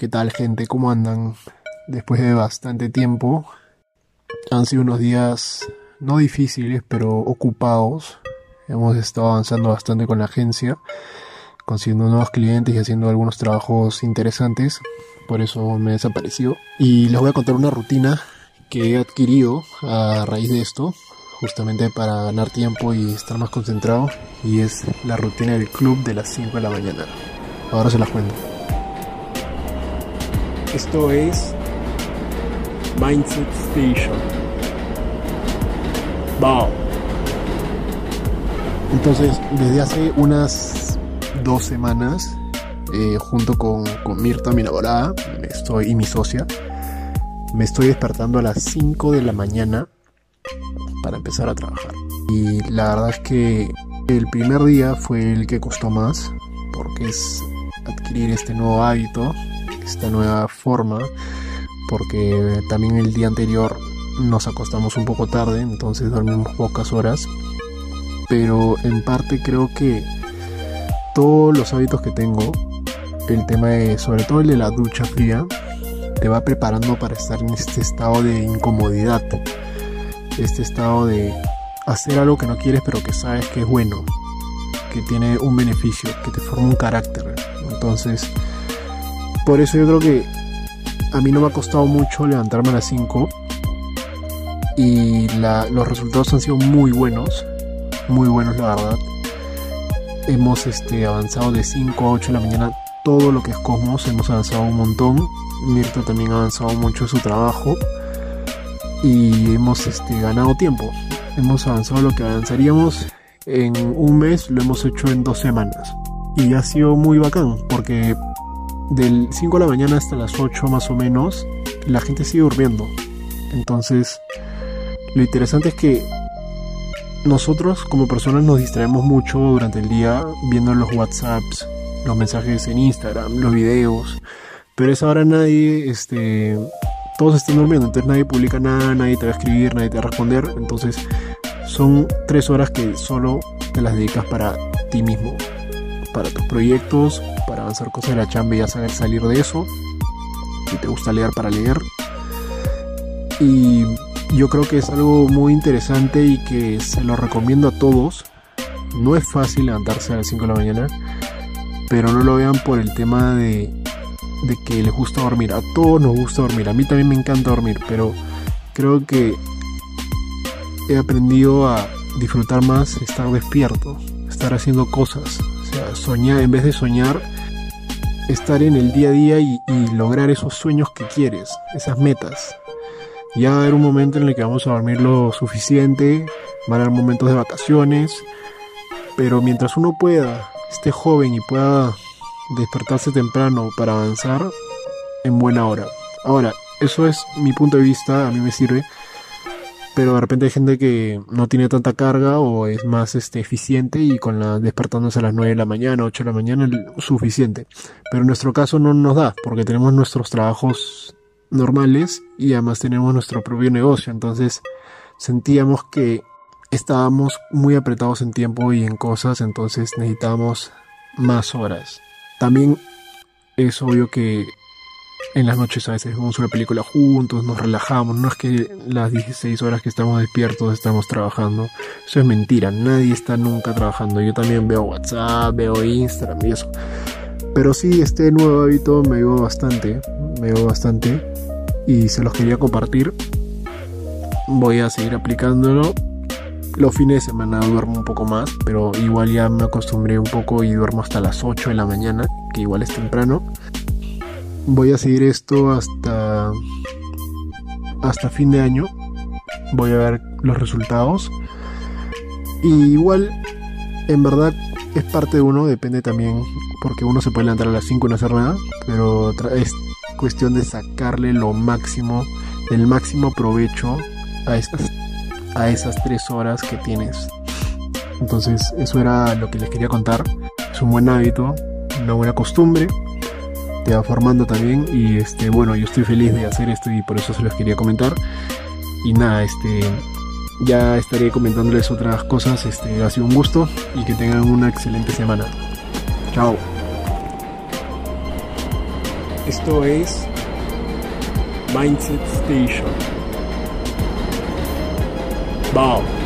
¿Qué tal gente? ¿Cómo andan? Después de bastante tiempo, han sido unos días no difíciles, pero ocupados. Hemos estado avanzando bastante con la agencia, consiguiendo nuevos clientes y haciendo algunos trabajos interesantes. Por eso me he desaparecido. Y les voy a contar una rutina que he adquirido a raíz de esto, justamente para ganar tiempo y estar más concentrado. Y es la rutina del club de las 5 de la mañana. Ahora se las cuento. Esto es Mindset Station. Wow. Entonces, desde hace unas dos semanas, eh, junto con, Mirta, mi enamorada, estoy, y mi socia, me estoy despertando a las 5 de la mañana para empezar a trabajar. Y la verdad es que el primer día fue el que costó más, porque es adquirir este nuevo hábito esta nueva forma porque también el día anterior nos acostamos un poco tarde, entonces dormimos pocas horas. Pero en parte creo que todos los hábitos que tengo, el tema de, sobre todo el de la ducha fría, te va preparando para estar en este estado de incomodidad, este estado de hacer algo que no quieres pero que sabes que es bueno, que tiene un beneficio, que te forma un carácter. Entonces, por eso yo creo que a mí no me ha costado mucho levantarme a las 5 y los resultados han sido muy buenos, muy buenos la verdad. Hemos este, avanzado de 5 a 8 de la mañana todo lo que es Cosmos, hemos avanzado un montón. Mirta también ha avanzado mucho en su trabajo y hemos este, ganado tiempo. Hemos avanzado lo que avanzaríamos en un mes, lo hemos hecho en dos semanas. Y ha sido muy bacán porque del 5 de la mañana hasta las 8 más o menos, la gente sigue durmiendo. Entonces, lo interesante es que nosotros como personas nos distraemos mucho durante el día viendo los WhatsApps, los mensajes en Instagram, los videos, pero es ahora nadie, este, todos están durmiendo, entonces nadie publica nada, nadie te va a escribir, nadie te va a responder, entonces son tres horas que solo te las dedicas para ti mismo, para tus proyectos, avanzar cosas de la chamba y ya saber salir de eso. Si te gusta leer para leer. Y yo creo que es algo muy interesante y que se lo recomiendo a todos. No es fácil levantarse a las 5 de la mañana, pero no lo vean por el tema de, de que les gusta dormir. A todos nos gusta dormir. A mí también me encanta dormir, pero creo que he aprendido a disfrutar más estar despierto, estar haciendo cosas. O sea, soñar, en vez de soñar, estar en el día a día y, lograr esos sueños que quieres, esas metas. Ya va a haber un momento en el que vamos a dormir lo suficiente, van a haber momentos de vacaciones, pero mientras uno pueda, esté joven y pueda despertarse temprano para avanzar, en buena hora. Ahora, eso es mi punto de vista, a mí me sirve pero de repente hay gente que no tiene tanta carga o es más este, eficiente y con la despertándose a las 9 de la mañana, 8 de la mañana es suficiente. Pero en nuestro caso no nos da porque tenemos nuestros trabajos normales y además tenemos nuestro propio negocio, entonces sentíamos que estábamos muy apretados en tiempo y en cosas, entonces necesitábamos más horas. También es obvio que en las noches a veces vemos una película juntos, nos relajamos, no es que las 16 horas que estamos despiertos estamos trabajando, eso es mentira, nadie está nunca trabajando, yo también veo WhatsApp, veo Instagram y eso, pero sí, este nuevo hábito me ayudó bastante, me ayudó bastante y se los quería compartir, voy a seguir aplicándolo, los fines de semana duermo un poco más, pero igual ya me acostumbré un poco y duermo hasta las 8 de la mañana, que igual es temprano voy a seguir esto hasta hasta fin de año. Voy a ver los resultados. Y igual en verdad es parte de uno depende también porque uno se puede levantar a las 5 y no hacer nada pero es cuestión de sacarle lo máximo el máximo provecho a esas a esas tres horas que tienes. Entonces eso era lo que les quería contar. Es un buen hábito una buena costumbre va formando también y este bueno yo estoy feliz de hacer esto y por eso se los quería comentar y nada este ya estaré comentándoles otras cosas este ha sido un gusto y que tengan una excelente semana chao Esto es Mindset Station. Wow.